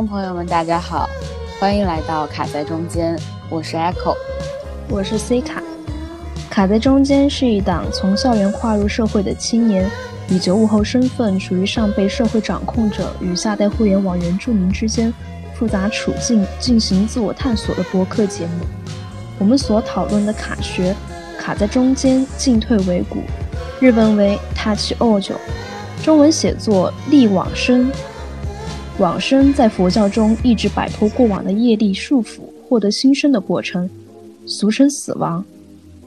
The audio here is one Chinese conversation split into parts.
众朋友们，大家好，欢迎来到卡在中间，我是 Echo，我是 C 卡。卡在中间是一档从校园跨入社会的青年，以九五后身份处于上被社会掌控者与下代互联网原住民之间复杂处境进行自我探索的播客节目。我们所讨论的卡学，卡在中间，进退维谷，日文为 Touch Ojo，中文写作力往生。往生在佛教中一直摆脱过往的业力束缚，获得新生的过程，俗称死亡。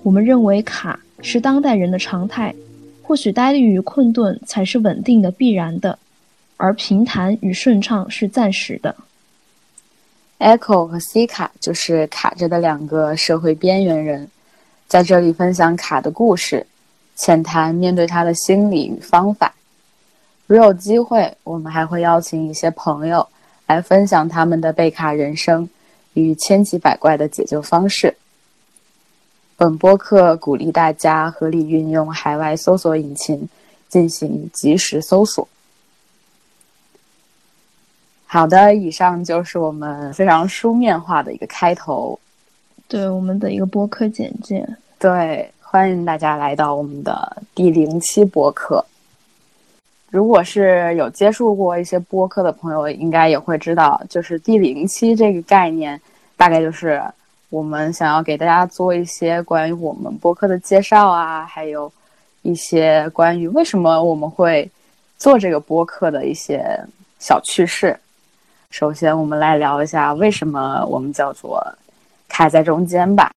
我们认为卡是当代人的常态，或许呆立与困顿才是稳定的必然的，而平坦与顺畅是暂时的。Echo 和 C 卡就是卡着的两个社会边缘人，在这里分享卡的故事，浅谈面对他的心理与方法。如有机会，我们还会邀请一些朋友来分享他们的贝卡人生与千奇百怪的解救方式。本播客鼓励大家合理运用海外搜索引擎进行及时搜索。好的，以上就是我们非常书面化的一个开头，对我们的一个播客简介。对，欢迎大家来到我们的第零期播客。如果是有接触过一些播客的朋友，应该也会知道，就是第零期这个概念，大概就是我们想要给大家做一些关于我们播客的介绍啊，还有一些关于为什么我们会做这个播客的一些小趣事。首先，我们来聊一下为什么我们叫做卡在中间吧。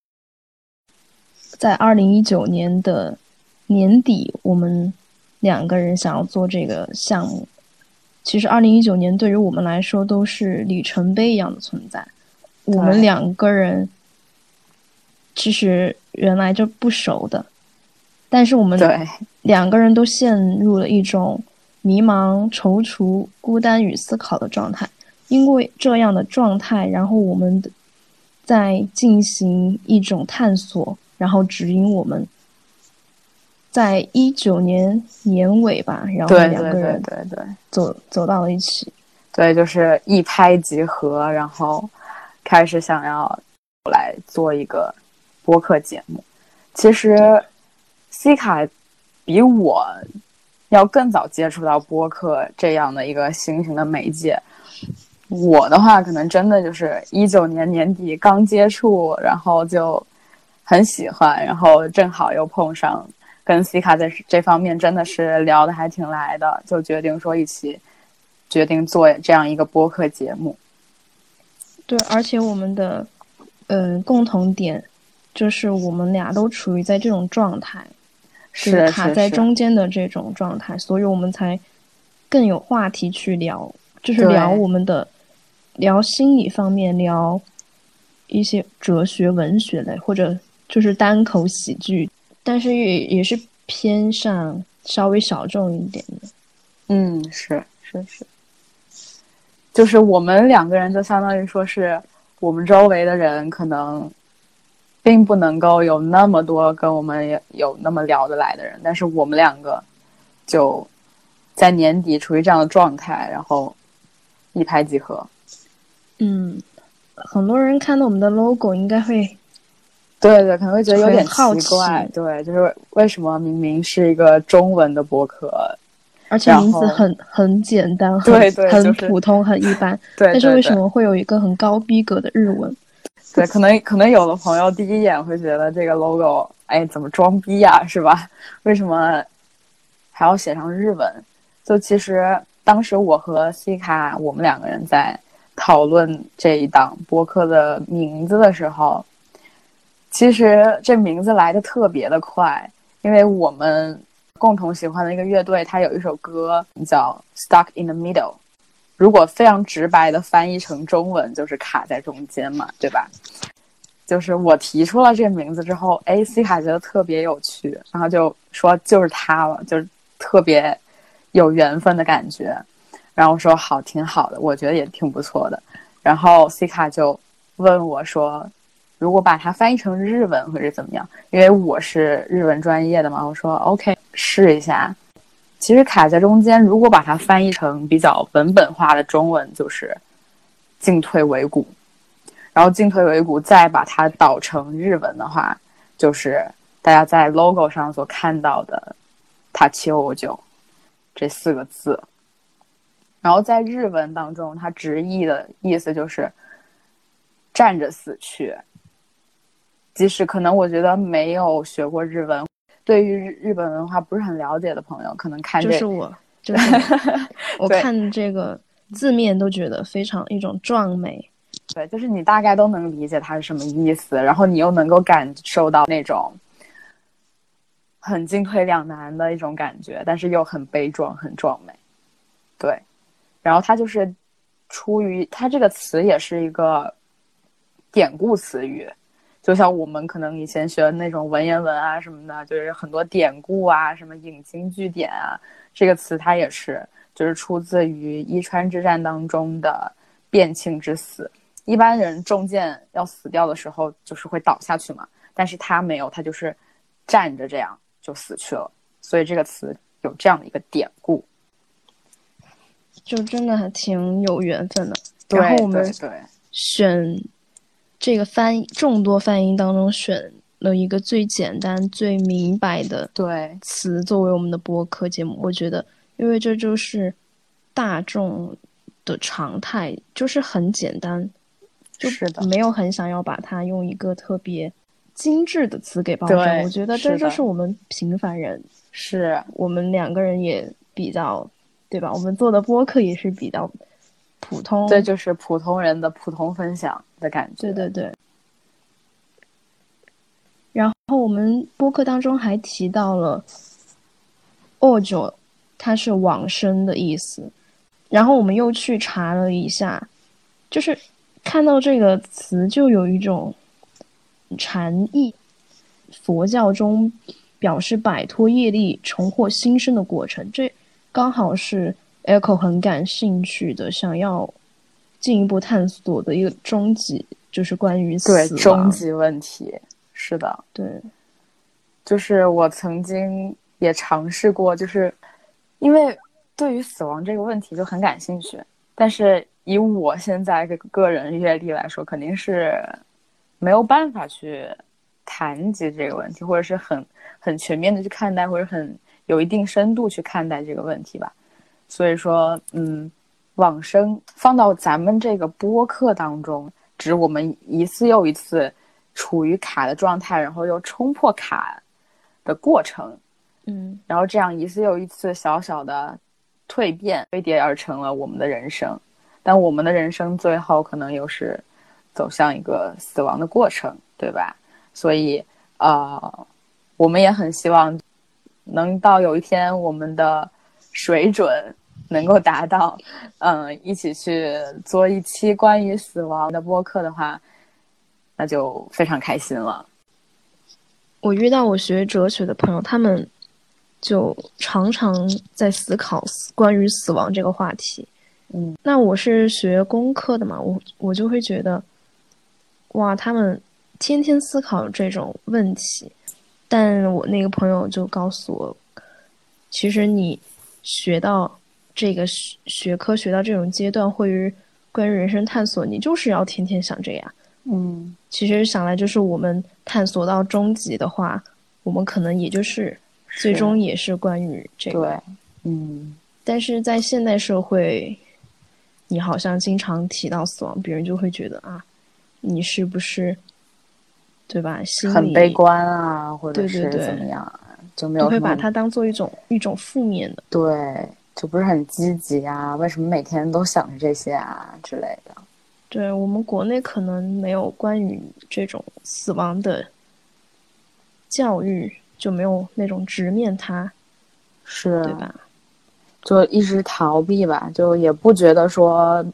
在二零一九年的年底，我们。两个人想要做这个项目，其实二零一九年对于我们来说都是里程碑一样的存在。我们两个人其实原来就不熟的，但是我们两个人都陷入了一种迷茫、踌躇、孤单与思考的状态。因为这样的状态，然后我们在进行一种探索，然后指引我们。在一九年年尾吧，然后两个人对对走走到了一起，对，就是一拍即合，然后开始想要来做一个播客节目。其实西卡比我要更早接触到播客这样的一个新型的媒介。我的话，可能真的就是一九年年底刚接触，然后就很喜欢，然后正好又碰上。跟西卡在这方面真的是聊的还挺来的，就决定说一起决定做这样一个播客节目。对，而且我们的嗯共同点就是我们俩都处于在这种状态，是卡在中间的这种状态，所以我们才更有话题去聊，就是聊我们的聊心理方面，聊一些哲学、文学类，或者就是单口喜剧。但是也也是偏上稍微小众一点的，嗯，是是是，就是我们两个人就相当于说是我们周围的人可能并不能够有那么多跟我们有有那么聊得来的人，但是我们两个就在年底处于这样的状态，然后一拍即合。嗯，很多人看到我们的 logo 应该会。对对，可能会觉得有点奇怪。对，就是为什么明明是一个中文的博客，而且名字很很简单，对对，很普通，很一般。对，但是为什么会有一个很高逼格的日文？对，可能可能有的朋友第一眼会觉得这个 logo，哎，怎么装逼呀，是吧？为什么还要写上日文？就其实当时我和西卡我们两个人在讨论这一档播客的名字的时候。其实这名字来的特别的快，因为我们共同喜欢的一个乐队，它有一首歌叫《Stuck in the Middle》，如果非常直白的翻译成中文，就是卡在中间嘛，对吧？就是我提出了这个名字之后，哎，西卡觉得特别有趣，然后就说就是它了，就是特别有缘分的感觉。然后说好，挺好的，我觉得也挺不错的。然后西卡就问我说。如果把它翻译成日文或者怎么样？因为我是日文专业的嘛，我说 OK 试一下。其实卡在中间，如果把它翻译成比较文本化的中文，就是进退维谷，然后进退维谷再把它导成日文的话，就是大家在 logo 上所看到的“他七欧九”这四个字。然后在日文当中，它直译的意思就是站着死去。即使可能我觉得没有学过日文，对于日日本文化不是很了解的朋友，可能看这就是我，就是我 我看这个字面都觉得非常一种壮美。对，就是你大概都能理解它是什么意思，然后你又能够感受到那种很进退两难的一种感觉，但是又很悲壮、很壮美。对，然后它就是出于它这个词也是一个典故词语，就像我们可能以前学的那种文言文啊什么的，就是很多典故啊，什么引经据典啊，这个词它也是就是出自于伊川之战当中的变庆之死。一般人中箭要死掉的时候，就是会倒下去嘛，但是他没有，他就是站着这样就死去了，所以这个词有这样的一个典故。就真的还挺有缘分的。对然后我们对对选这个翻译众多翻译当中选了一个最简单、最明白的对词作为我们的播客节目。我觉得，因为这就是大众的常态，就是很简单，就是的没有很想要把它用一个特别精致的词给包装。我觉得这就是我们平凡人，是，我们两个人也比较，对吧？我们做的播客也是比较普通，这就是普通人的普通分享的感觉。对对对。然后我们播客当中还提到了“恶九”，它是往生的意思。然后我们又去查了一下，就是看到这个词就有一种禅意，佛教中表示摆脱业力、重获新生的过程。这刚好是 Echo 很感兴趣的，想要进一步探索的一个终极，就是关于死对亡。终极问题，是的，对，就是我曾经也尝试过，就是因为对于死亡这个问题就很感兴趣，但是以我现在个个人阅历来说，肯定是没有办法去谈及这个问题，或者是很很全面的去看待，或者很有一定深度去看待这个问题吧。所以说，嗯，往生放到咱们这个播客当中，指我们一次又一次处于卡的状态，然后又冲破卡的过程，嗯，然后这样一次又一次小小的蜕变堆叠而成了我们的人生。但我们的人生最后可能又是走向一个死亡的过程，对吧？所以，呃，我们也很希望能到有一天我们的水准能够达到，嗯，一起去做一期关于死亡的播客的话，那就非常开心了。我遇到我学哲学的朋友，他们就常常在思考关于死亡这个话题。嗯，那我是学工科的嘛，我我就会觉得，哇，他们天天思考这种问题。但我那个朋友就告诉我，其实你学到这个学学科学到这种阶段，会于关于人生探索，你就是要天天想这样。嗯，其实想来就是我们探索到终极的话，我们可能也就是最终也是关于这个。对，嗯，但是在现代社会，你好像经常提到死亡，别人就会觉得啊，你是不是对吧？心里很悲观啊，或者是怎么样啊，就没有会把它当做一种一种负面的。对，就不是很积极啊？为什么每天都想着这些啊之类的？对我们国内可能没有关于这种死亡的教育，就没有那种直面它，是，对吧？就一直逃避吧，就也不觉得说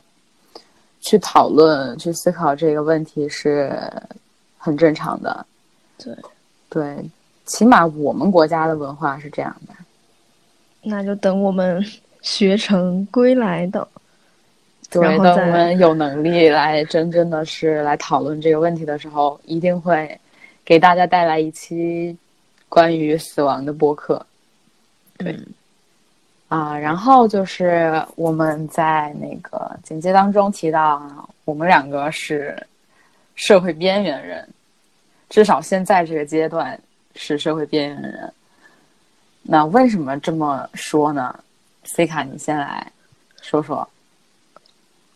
去讨论、去思考这个问题是很正常的。对，对，起码我们国家的文化是这样的。那就等我们学成归来的。对，等我然后再们有能力来真正的是来讨论这个问题的时候，一定会给大家带来一期关于死亡的播客。对嗯，啊，然后就是我们在那个简介当中提到，我们两个是社会边缘人，至少现在这个阶段是社会边缘人。那为什么这么说呢？C 卡，你先来说说。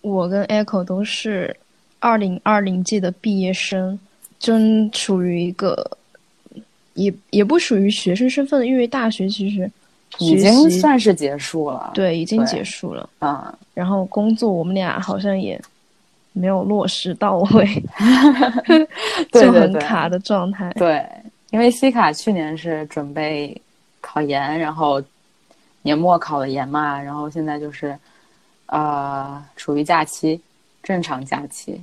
我跟 Echo 都是二零二零届的毕业生，正处于一个也也不属于学生身份，因为大学其实。已经算是结束了，对，已经结束了啊。然后工作我们俩好像也没有落实到位 就很卡的状态。对，因为西卡去年是准备考研，然后年末考了研嘛，然后现在就是呃处于假期，正常假期。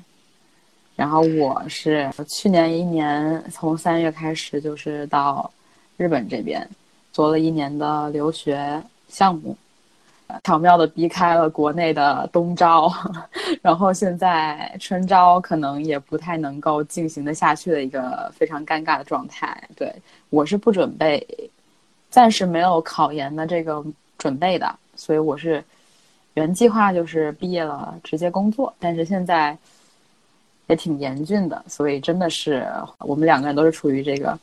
然后我是去年一年从三月开始就是到日本这边。做了一年的留学项目，巧妙的避开了国内的冬招，然后现在春招可能也不太能够进行的下去的一个非常尴尬的状态。对我是不准备，暂时没有考研的这个准备的，所以我是原计划就是毕业了直接工作，但是现在也挺严峻的，所以真的是我们两个人都是处于这个。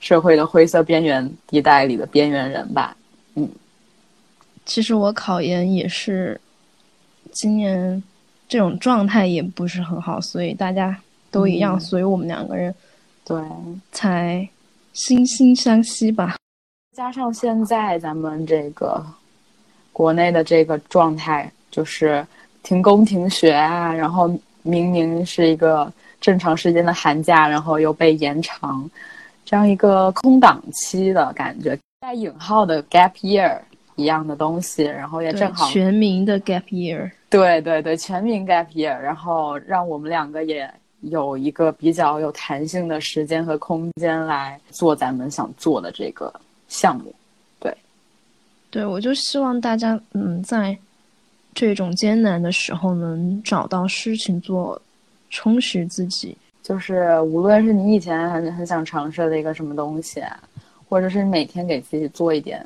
社会的灰色边缘地带里的边缘人吧，嗯，其实我考研也是，今年这种状态也不是很好，所以大家都一样，所以我们两个人对才惺惺相惜吧。加上现在咱们这个国内的这个状态，就是停工停学啊，然后明明是一个正常时间的寒假，然后又被延长。这样一个空档期的感觉，带引号的 gap year 一样的东西，然后也正好全民的 gap year，对对对，全民 gap year，然后让我们两个也有一个比较有弹性的时间和空间来做咱们想做的这个项目，对，对我就希望大家嗯，在这种艰难的时候能找到事情做，充实自己。就是无论是你以前很很想尝试的一个什么东西，或者是每天给自己做一点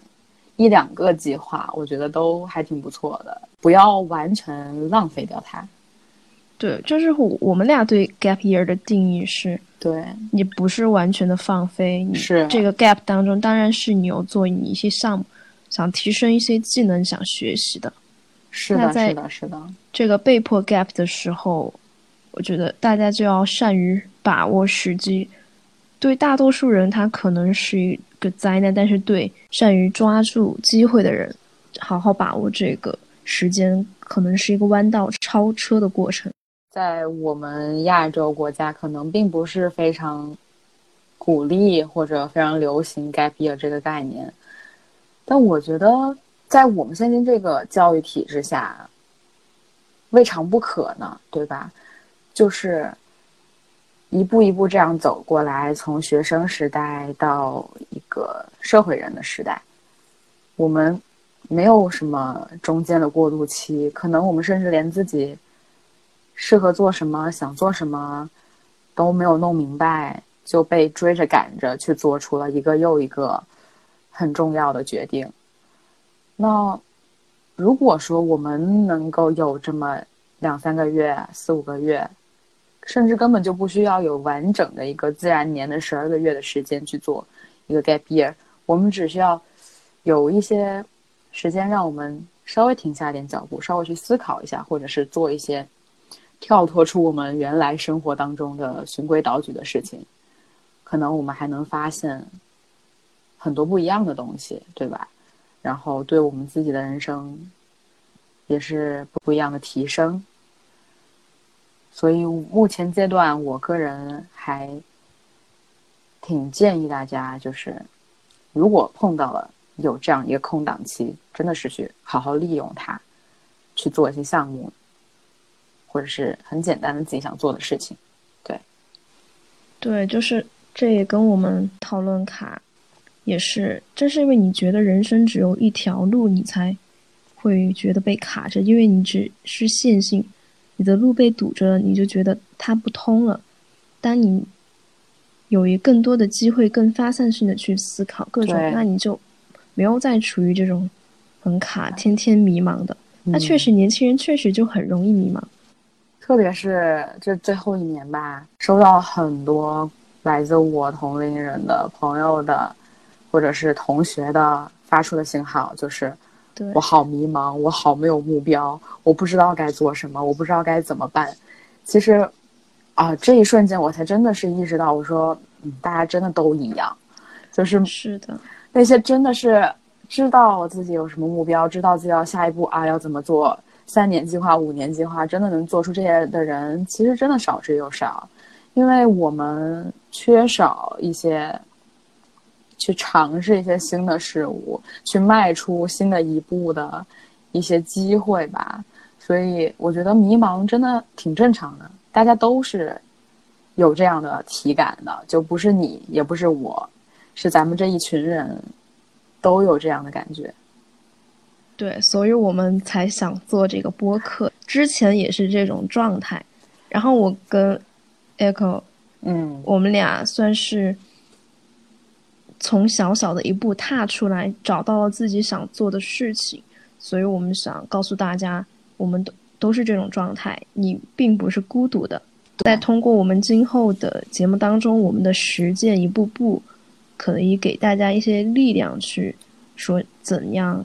一两个计划，我觉得都还挺不错的。不要完全浪费掉它。对，就是我我们俩对 gap year 的定义是：对你不是完全的放飞，你是这个 gap 当中，当然是你有做你一些项目，想提升一些技能，想学习的。是的，是的，是的。这个被迫 gap 的时候。我觉得大家就要善于把握时机。对大多数人，他可能是一个灾难；但是对善于抓住机会的人，好好把握这个时间，可能是一个弯道超车的过程。在我们亚洲国家，可能并不是非常鼓励或者非常流行 “gap year” 这个概念。但我觉得，在我们现今这个教育体制下，未尝不可呢，对吧？就是一步一步这样走过来，从学生时代到一个社会人的时代，我们没有什么中间的过渡期，可能我们甚至连自己适合做什么、想做什么都没有弄明白，就被追着赶着去做出了一个又一个很重要的决定。那如果说我们能够有这么两三个月、四五个月，甚至根本就不需要有完整的一个自然年的十二个月的时间去做一个 gap year，我们只需要有一些时间让我们稍微停下点脚步，稍微去思考一下，或者是做一些跳脱出我们原来生活当中的循规蹈矩的事情，可能我们还能发现很多不一样的东西，对吧？然后对我们自己的人生也是不一样的提升。所以目前阶段，我个人还挺建议大家，就是如果碰到了有这样一个空档期，真的是去好好利用它，去做一些项目，或者是很简单的自己想做的事情。对，对，就是这也跟我们讨论卡也是，正是因为你觉得人生只有一条路，你才会觉得被卡着，因为你只是线性。你的路被堵着了，你就觉得它不通了。当你有一更多的机会，更发散性的去思考各种，那你就没有再处于这种很卡，天天迷茫的。那确实，年轻人确实就很容易迷茫，特别是这最后一年吧，收到很多来自我同龄人的朋友的，或者是同学的发出的信号，就是我好迷茫，我好没有目标，我不知道该做什么，我不知道该怎么办。其实，啊，这一瞬间我才真的是意识到，我说，嗯，大家真的都一样，就是是的，那些真的是。知道自己有什么目标，知道自己要下一步啊要怎么做，三年计划、五年计划，真的能做出这些的人，其实真的少之又少，因为我们缺少一些去尝试一些新的事物，去迈出新的一步的一些机会吧。所以我觉得迷茫真的挺正常的，大家都是有这样的体感的，就不是你，也不是我，是咱们这一群人。都有这样的感觉，对，所以我们才想做这个播客。之前也是这种状态，然后我跟 Echo，嗯，我们俩算是从小小的一步踏出来，找到了自己想做的事情。所以我们想告诉大家，我们都都是这种状态，你并不是孤独的。在通过我们今后的节目当中，我们的实践一步步。可以给大家一些力量，去说怎样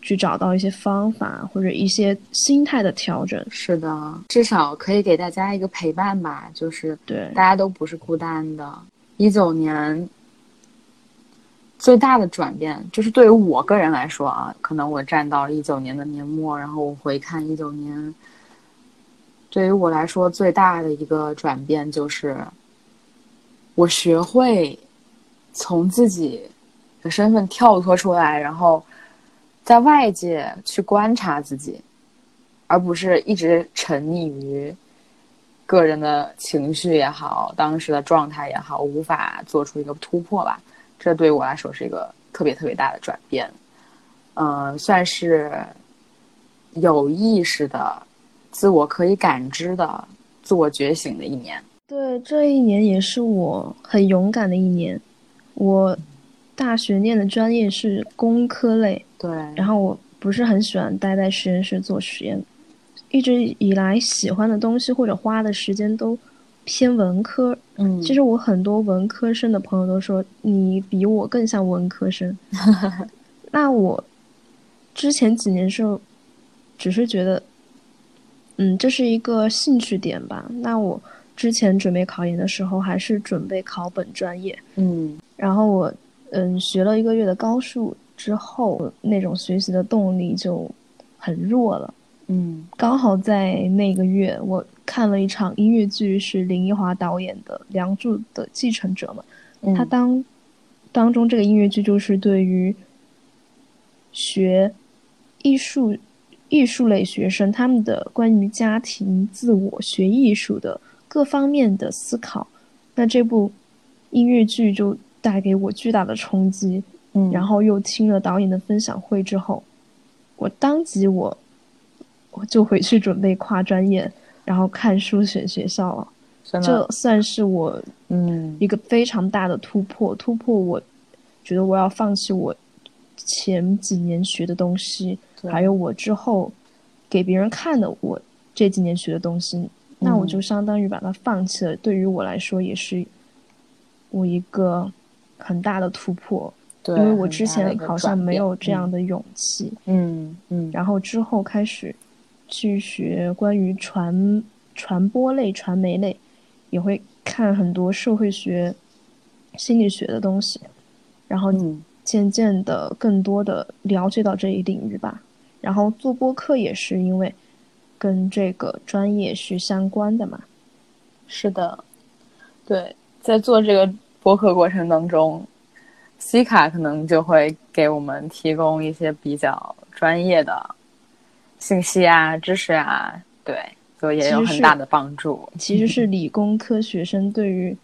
去找到一些方法或者一些心态的调整。是的，至少可以给大家一个陪伴吧，就是对大家都不是孤单的。一九年最大的转变，就是对于我个人来说啊，可能我站到一九年的年末，然后我回看一九年，对于我来说最大的一个转变就是我学会。从自己的身份跳脱出来，然后在外界去观察自己，而不是一直沉溺于个人的情绪也好，当时的状态也好，无法做出一个突破吧。这对于我来说是一个特别特别大的转变，嗯，算是有意识的、自我可以感知的、自我觉醒的一年。对，这一年也是我很勇敢的一年。我大学念的专业是工科类，对。然后我不是很喜欢待在实验室做实验，一直以来喜欢的东西或者花的时间都偏文科。嗯，其实我很多文科生的朋友都说你比我更像文科生。那我之前几年时候只是觉得，嗯，这是一个兴趣点吧。那我之前准备考研的时候还是准备考本专业。嗯。然后我，嗯，学了一个月的高数之后，那种学习的动力就很弱了。嗯，刚好在那个月，我看了一场音乐剧，是林奕华导演的《梁祝的继承者》嘛。他当当中这个音乐剧就是对于学艺术艺术类学生他们的关于家庭、自我、学艺术的各方面的思考。那这部音乐剧就。带给我巨大的冲击，嗯，然后又听了导演的分享会之后，我当即我我就回去准备跨专业，然后看书选学校了。这算是我嗯一个非常大的突破，突破我觉得我要放弃我前几年学的东西，还有我之后给别人看的我这几年学的东西，那我就相当于把它放弃了。对于我来说，也是我一个。很大的突破，因为我之前好像没有这样的勇气。嗯嗯。然后之后开始去学关于传传播类、传媒类，也会看很多社会学、心理学的东西，然后渐渐的更多的了解到这一领域吧。然后做播客也是因为跟这个专业是相关的嘛。是的，对，在做这个。播客过程当中，C 卡可能就会给我们提供一些比较专业的信息啊、知识啊，对，所以也有很大的帮助。其实是理工科学生对于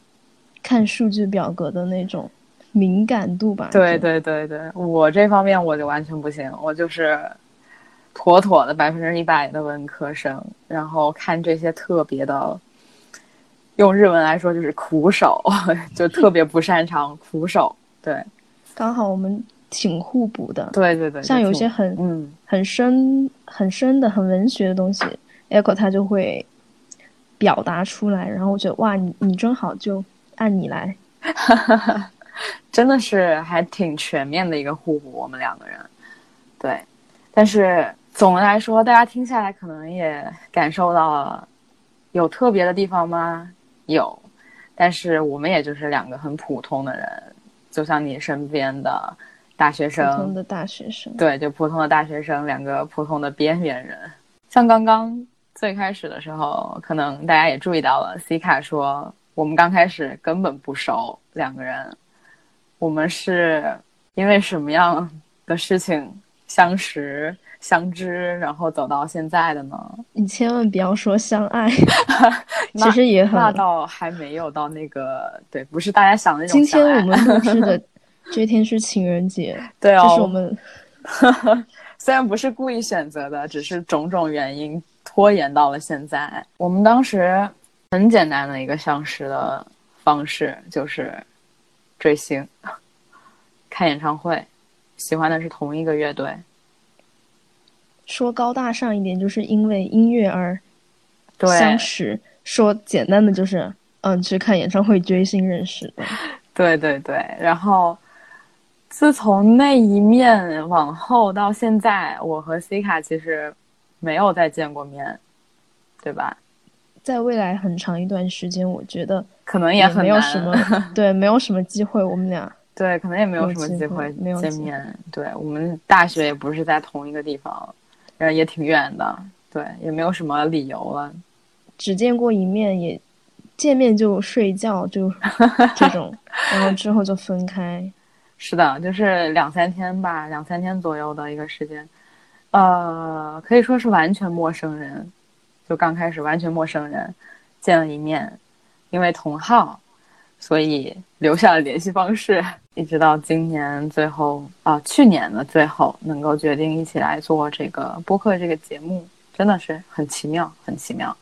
看数据表格的那种敏感度吧？对对对对，我这方面我就完全不行，我就是妥妥的百分之一百的文科生，然后看这些特别的。用日文来说就是苦手，就特别不擅长苦手。对，刚好我们挺互补的。对对对，像有些很嗯很深很深的很文学的东西，Echo 他就会表达出来，然后我觉得哇，你你真好，就按你来。真的是还挺全面的一个互补，我们两个人。对，但是总的来说，大家听下来可能也感受到了，有特别的地方吗？有，但是我们也就是两个很普通的人，就像你身边的大学生，普通的大学生，对，就普通的大学生，两个普通的边缘人。像刚刚最开始的时候，可能大家也注意到了，C 卡说我们刚开始根本不熟，两个人。我们是因为什么样的事情相识、相知，然后走到现在的呢？你千万不要说相爱，其实也很那倒还没有到那个对，不是大家想的那种。今天我们录制的 这天是情人节，对哦，这是我们 虽然不是故意选择的，只是种种原因拖延到了现在。我们当时很简单的一个相识的方式就是。追星，看演唱会，喜欢的是同一个乐队。说高大上一点，就是因为音乐而相识；说简单的，就是嗯，去看演唱会追星认识的。对对对，然后自从那一面往后到现在，我和西卡其实没有再见过面，对吧？在未来很长一段时间，我觉得可能也没有什么 对，没有什么机会，我们俩对，可能也没有什么机会见面。对我们大学也不是在同一个地方，然后也挺远的，对，也没有什么理由了。只见过一面，也见面就睡觉，就 这种，然后之后就分开。是的，就是两三天吧，两三天左右的一个时间，呃，可以说是完全陌生人。就刚开始完全陌生人，见了一面，因为同号，所以留下了联系方式，一直到今年最后啊，去年的最后能够决定一起来做这个播客这个节目，真的是很奇妙，很奇妙。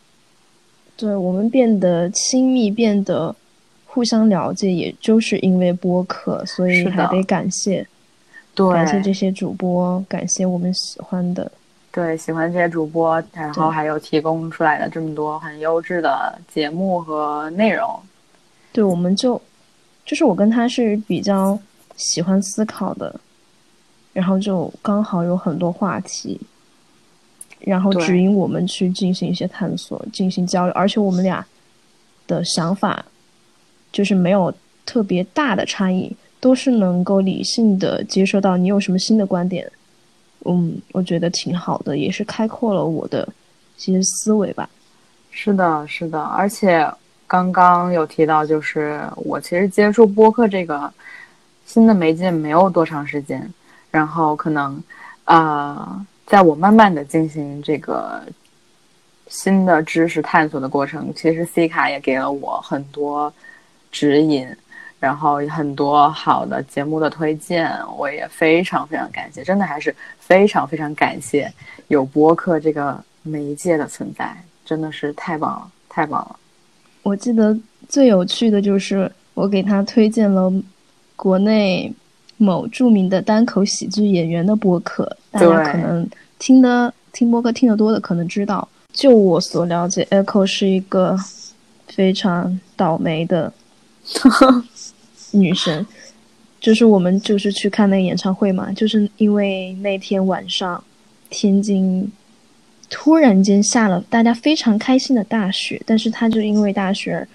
对我们变得亲密，变得互相了解，也就是因为播客，所以还得感谢，对，感谢这些主播，感谢我们喜欢的。对，喜欢这些主播，然后还有提供出来的这么多很优质的节目和内容。对，我们就就是我跟他是比较喜欢思考的，然后就刚好有很多话题，然后指引我们去进行一些探索、进行交流，而且我们俩的想法就是没有特别大的差异，都是能够理性的接受到你有什么新的观点。嗯，我觉得挺好的，也是开阔了我的一些思维吧。是的，是的，而且刚刚有提到，就是我其实接触播客这个新的媒介没有多长时间，然后可能呃，在我慢慢的进行这个新的知识探索的过程，其实 C 卡也给了我很多指引。然后很多好的节目的推荐，我也非常非常感谢，真的还是非常非常感谢有播客这个媒介的存在，真的是太棒了，太棒了。我记得最有趣的就是我给他推荐了国内某著名的单口喜剧演员的播客，大家可能听的听播客听得多的可能知道，就我所了解，Echo 是一个非常倒霉的。女神，就是我们就是去看那个演唱会嘛，就是因为那天晚上，天津突然间下了大家非常开心的大雪，但是他就因为大雪，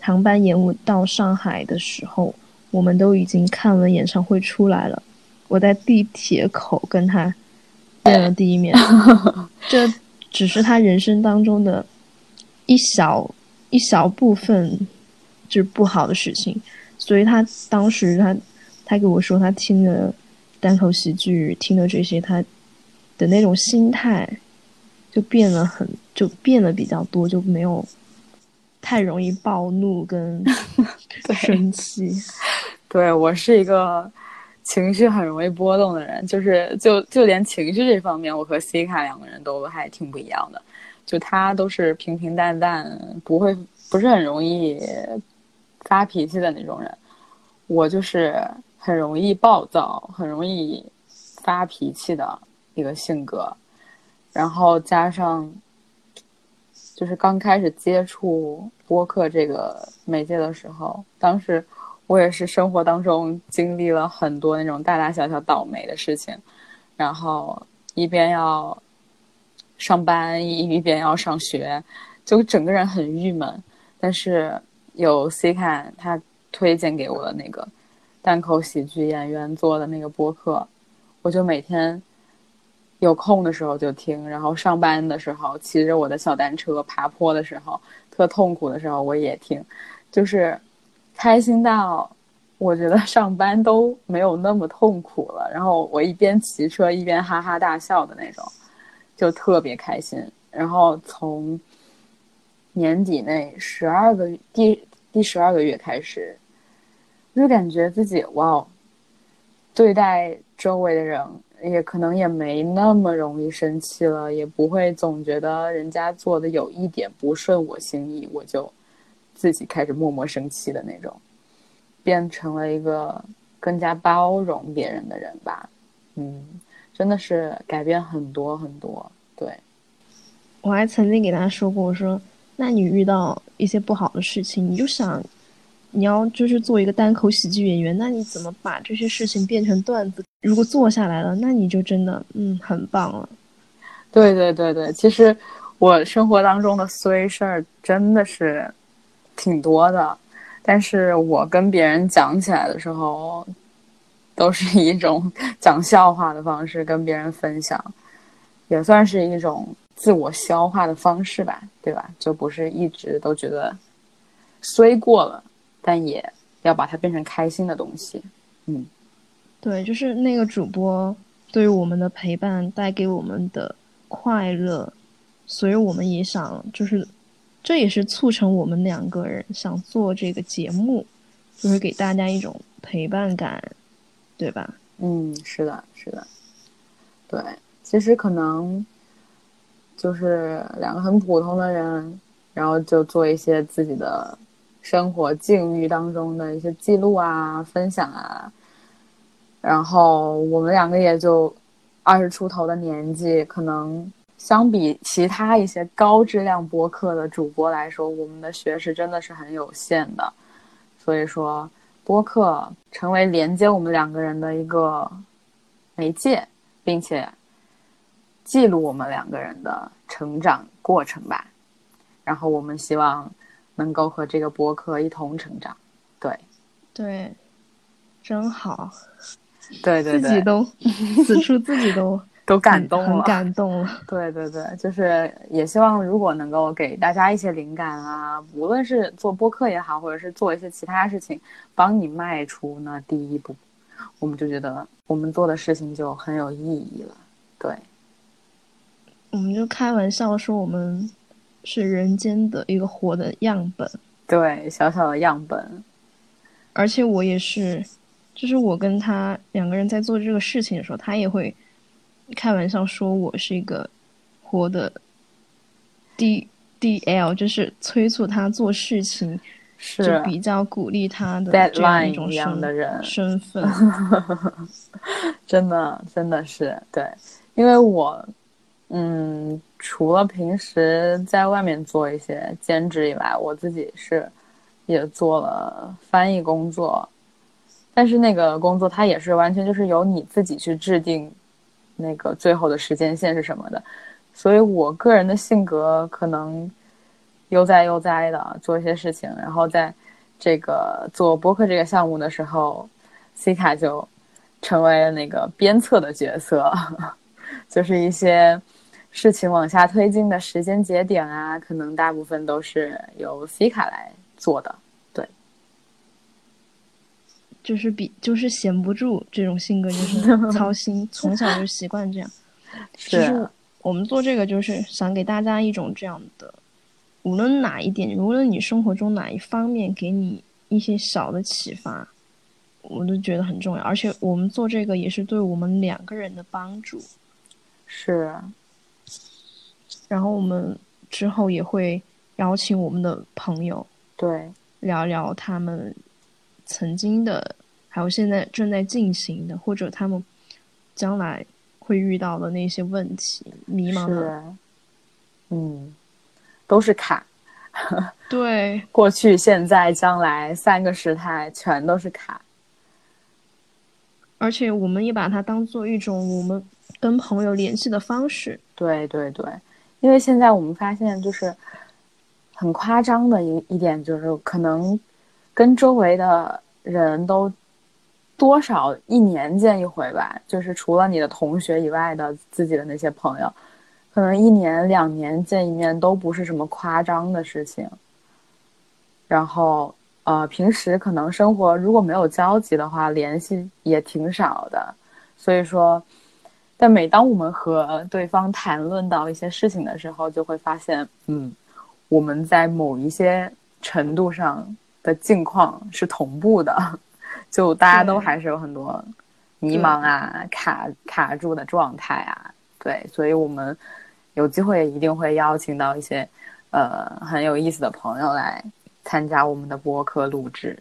航班延误到上海的时候，我们都已经看了演唱会出来了，我在地铁口跟他见了第一面，这只是他人生当中的一小一小部分，就是不好的事情。所以他当时他，他给我说他听了单口喜剧，听了这些，他的那种心态就变了很，就变得比较多，就没有太容易暴怒跟 生气。对我是一个情绪很容易波动的人，就是就就连情绪这方面，我和西卡两个人都还挺不一样的。就他都是平平淡淡，不会不是很容易。发脾气的那种人，我就是很容易暴躁、很容易发脾气的一个性格，然后加上就是刚开始接触播客这个媒介的时候，当时我也是生活当中经历了很多那种大大小小倒霉的事情，然后一边要上班，一边要上学，就整个人很郁闷。但是有 C 看他推荐给我的那个单口喜剧演员做的那个播客，我就每天有空的时候就听，然后上班的时候骑着我的小单车爬坡的时候，特痛苦的时候我也听，就是开心到我觉得上班都没有那么痛苦了。然后我一边骑车一边哈哈大笑的那种，就特别开心。然后从年底那十二个第第十二个月开始，就感觉自己哇，对待周围的人也可能也没那么容易生气了，也不会总觉得人家做的有一点不顺我心意，我就自己开始默默生气的那种，变成了一个更加包容别人的人吧。嗯，真的是改变很多很多。对，我还曾经给他说过，我说。那你遇到一些不好的事情，你就想，你要就是做一个单口喜剧演员，那你怎么把这些事情变成段子？如果做下来了，那你就真的嗯很棒了。对对对对，其实我生活当中的衰事儿真的是挺多的，但是我跟别人讲起来的时候，都是一种 讲笑话的方式跟别人分享，也算是一种。自我消化的方式吧，对吧？就不是一直都觉得虽过了，但也要把它变成开心的东西。嗯，对，就是那个主播对于我们的陪伴，带给我们的快乐，所以我们也想，就是这也是促成我们两个人想做这个节目，就是给大家一种陪伴感，对吧？嗯，是的，是的，对，其实可能。就是两个很普通的人，然后就做一些自己的生活境遇当中的一些记录啊、分享啊。然后我们两个也就二十出头的年纪，可能相比其他一些高质量播客的主播来说，我们的学识真的是很有限的。所以说，播客成为连接我们两个人的一个媒介，并且。记录我们两个人的成长过程吧，然后我们希望能够和这个播客一同成长。对，对，真好。对对对，自己都 此处自己都都感动了，很感动了。对对对，就是也希望如果能够给大家一些灵感啊，无论是做播客也好，或者是做一些其他事情，帮你迈出那第一步，我们就觉得我们做的事情就很有意义了。对。我们就开玩笑说，我们是人间的一个活的样本，对，小小的样本。而且我也是，就是我跟他两个人在做这个事情的时候，他也会开玩笑说我是一个活的 D D L，就是催促他做事情，是就比较鼓励他的这样一种身身份。真的，真的是对，因为我。嗯，除了平时在外面做一些兼职以外，我自己是也做了翻译工作，但是那个工作它也是完全就是由你自己去制定那个最后的时间线是什么的，所以我个人的性格可能悠哉悠哉的做一些事情，然后在这个做播客这个项目的时候，C 卡就成为了那个鞭策的角色，就是一些。事情往下推进的时间节点啊，可能大部分都是由 C 卡来做的，对，就是比就是闲不住这种性格，就是 操心，从小就习惯这样。是，我们做这个就是想给大家一种这样的，无论哪一点，无论你生活中哪一方面给你一些小的启发，我都觉得很重要。而且我们做这个也是对我们两个人的帮助。是。然后我们之后也会邀请我们的朋友，对，聊聊他们曾经的，还有现在正在进行的，或者他们将来会遇到的那些问题，迷茫的，嗯，都是坎。对，过去、现在、将来三个时态全都是卡。而且我们也把它当做一种我们跟朋友联系的方式。对对对，因为现在我们发现，就是很夸张的一一点，就是可能跟周围的人都多少一年见一回吧，就是除了你的同学以外的自己的那些朋友，可能一年两年见一面都不是什么夸张的事情。然后。呃，平时可能生活如果没有交集的话，联系也挺少的。所以说，但每当我们和对方谈论到一些事情的时候，就会发现，嗯，我们在某一些程度上的境况是同步的，就大家都还是有很多迷茫啊、卡卡住的状态啊。对，所以我们有机会一定会邀请到一些呃很有意思的朋友来。参加我们的播客录制，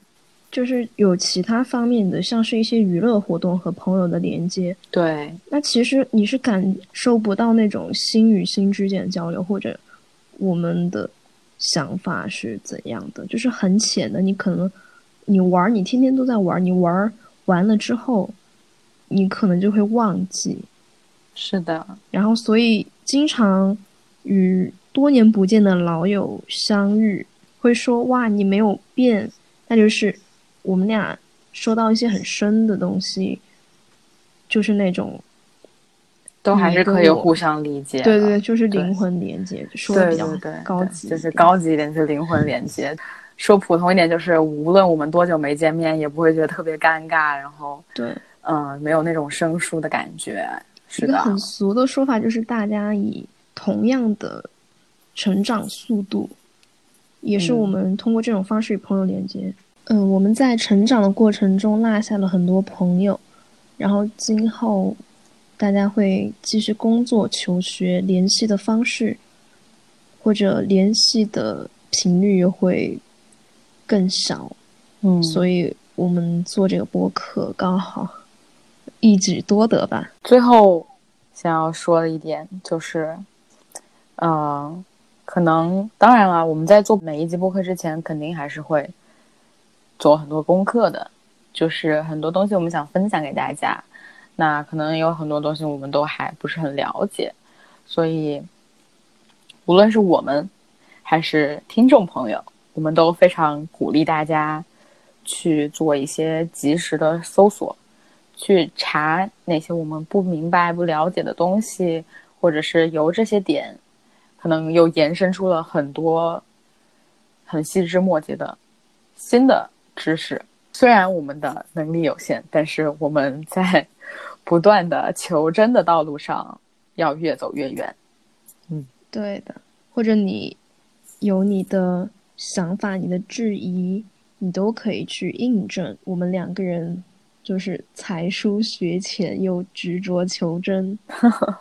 就是有其他方面的，像是一些娱乐活动和朋友的连接。对，那其实你是感受不到那种心与心之间的交流，或者我们的想法是怎样的，就是很浅的。你可能你玩，你天天都在玩，你玩完了之后，你可能就会忘记。是的，然后所以经常与多年不见的老友相遇。会说哇，你没有变，那就是我们俩说到一些很深的东西，就是那种都还是可以互相理解。对对，就是灵魂连接，说的比较高级，就是高级一点是灵魂连接，说普通一点就是无论我们多久没见面，也不会觉得特别尴尬，然后对，嗯，没有那种生疏的感觉。一个很俗的说法就是大家以同样的成长速度。也是我们通过这种方式与朋友连接。嗯，我们在成长的过程中落下了很多朋友，然后今后大家会继续工作、求学，联系的方式或者联系的频率又会更少。嗯，所以我们做这个播客刚好一举多得吧。最后想要说的一点就是，嗯。可能当然了，我们在做每一集播客之前，肯定还是会做很多功课的。就是很多东西我们想分享给大家，那可能有很多东西我们都还不是很了解，所以无论是我们还是听众朋友，我们都非常鼓励大家去做一些及时的搜索，去查那些我们不明白、不了解的东西，或者是由这些点。可能又延伸出了很多很细枝末节的新的知识。虽然我们的能力有限，但是我们在 不断的求真的道路上要越走越远。嗯，对的。或者你有你的想法、你的质疑，你都可以去印证。我们两个人就是才疏学浅又执着求真。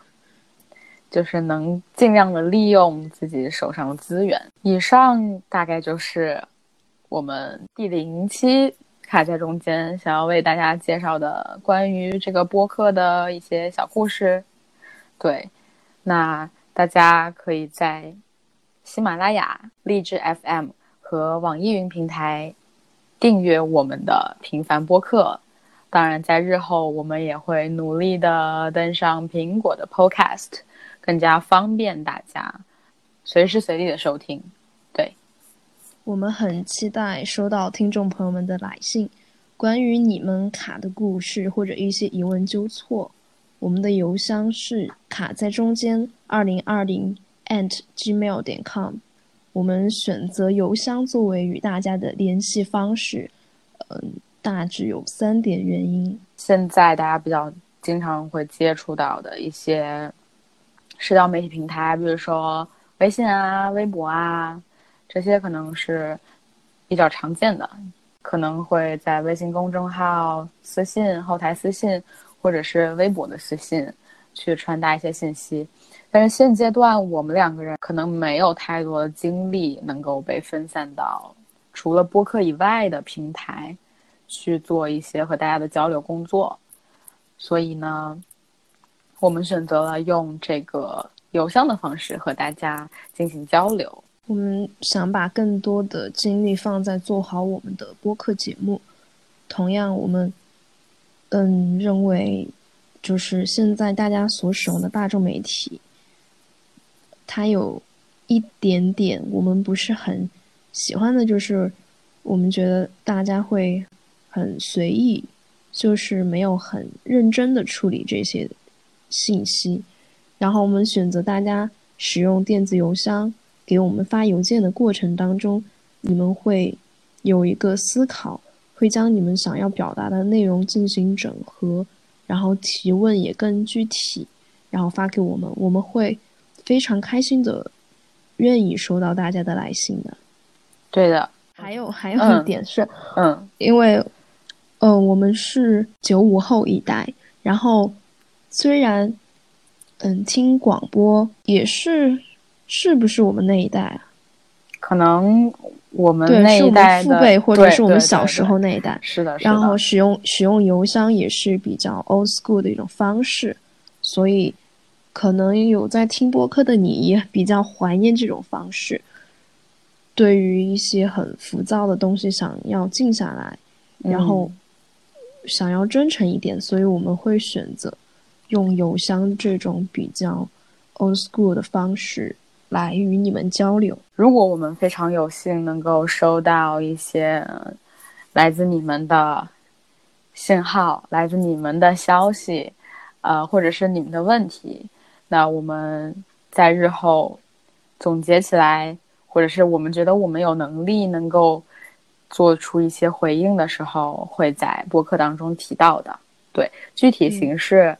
就是能尽量的利用自己手上的资源。以上大概就是我们第零期卡在中间想要为大家介绍的关于这个播客的一些小故事。对，那大家可以在喜马拉雅、荔枝 FM 和网易云平台订阅我们的平凡播客。当然，在日后我们也会努力的登上苹果的 Podcast。更加方便大家随时随地的收听，我们很期待收到听众朋友们的来信，关于你们卡的故事或者一些疑问纠错，我们的邮箱是卡在中间二零二零 and gmail 点 com，我们选择邮箱作为与大家的联系方式，嗯，大致有三点原因。现在大家比较经常会接触到的一些。社交媒体平台，比如说微信啊、微博啊，这些可能是比较常见的，可能会在微信公众号私信、后台私信，或者是微博的私信去传达一些信息。但是现阶段我们两个人可能没有太多的精力能够被分散到除了播客以外的平台去做一些和大家的交流工作，所以呢，我们选择了用这个邮箱的方式和大家进行交流。我们想把更多的精力放在做好我们的播客节目。同样，我们嗯认为，就是现在大家所使用的大众媒体，它有一点点我们不是很喜欢的，就是我们觉得大家会很随意，就是没有很认真的处理这些信息。然后我们选择大家使用电子邮箱。给我们发邮件的过程当中，你们会有一个思考，会将你们想要表达的内容进行整合，然后提问也更具体，然后发给我们，我们会非常开心的，愿意收到大家的来信的。对的，还有还有一点是，嗯，因为，呃，我们是九五后一代，然后虽然，嗯，听广播也是。是不是我们那一代啊？可能我们那一代父辈，或者是我们小时候那一代。是的，然后使用使用邮箱也是比较 old school 的一种方式，所以可能有在听播客的你也比较怀念这种方式。对于一些很浮躁的东西，想要静下来，然后想要真诚一点，所以我们会选择用邮箱这种比较 old school 的方式。来与你们交流。如果我们非常有幸能够收到一些来自你们的信号，来自你们的消息，呃，或者是你们的问题，那我们在日后总结起来，或者是我们觉得我们有能力能够做出一些回应的时候，会在播客当中提到的。对，具体形式。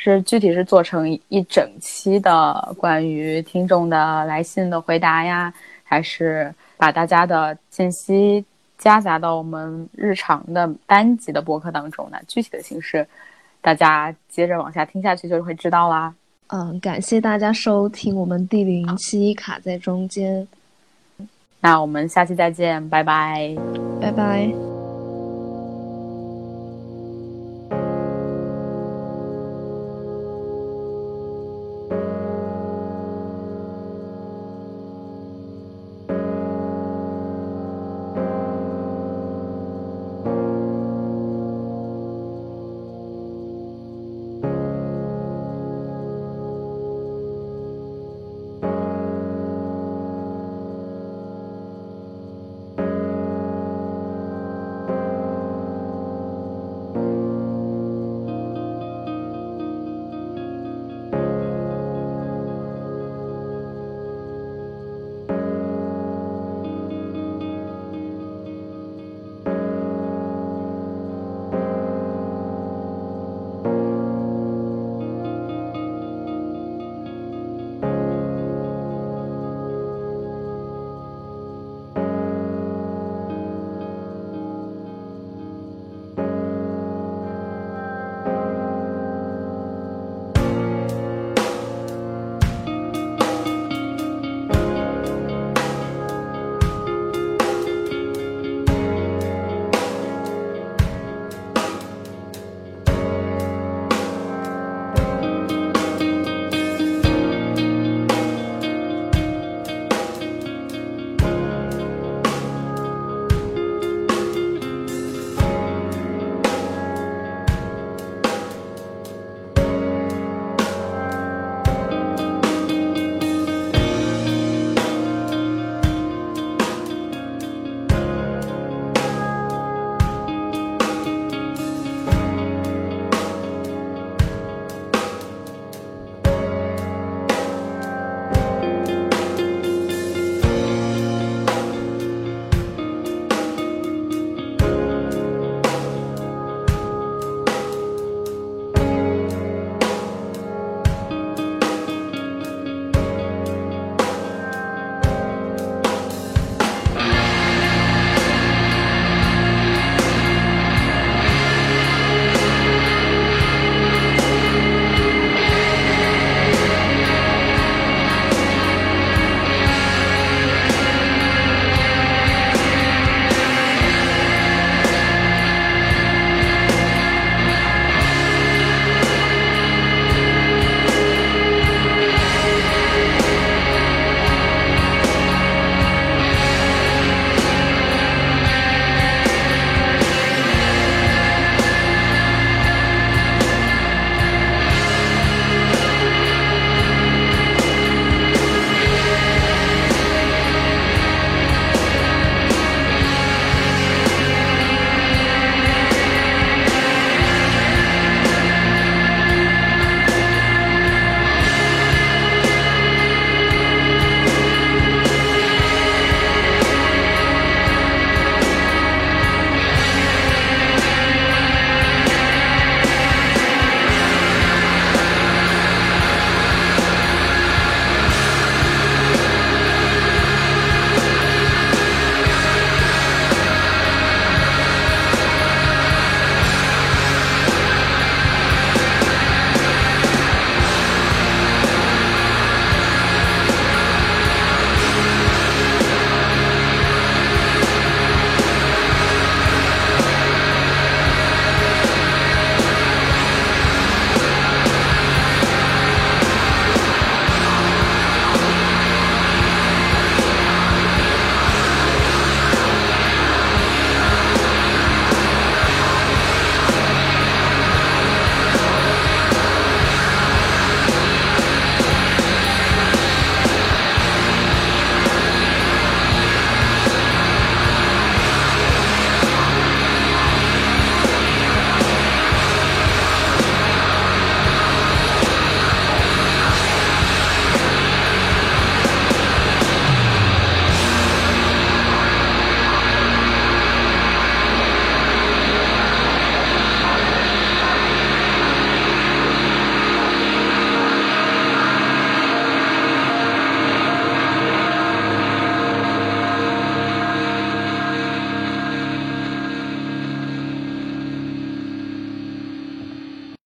是具体是做成一整期的关于听众的来信的回答呀，还是把大家的信息夹杂到我们日常的单集的播客当中呢？具体的形式，大家接着往下听下去就会知道啦。嗯，感谢大家收听我们第零期卡在中间，那我们下期再见，拜拜，拜拜。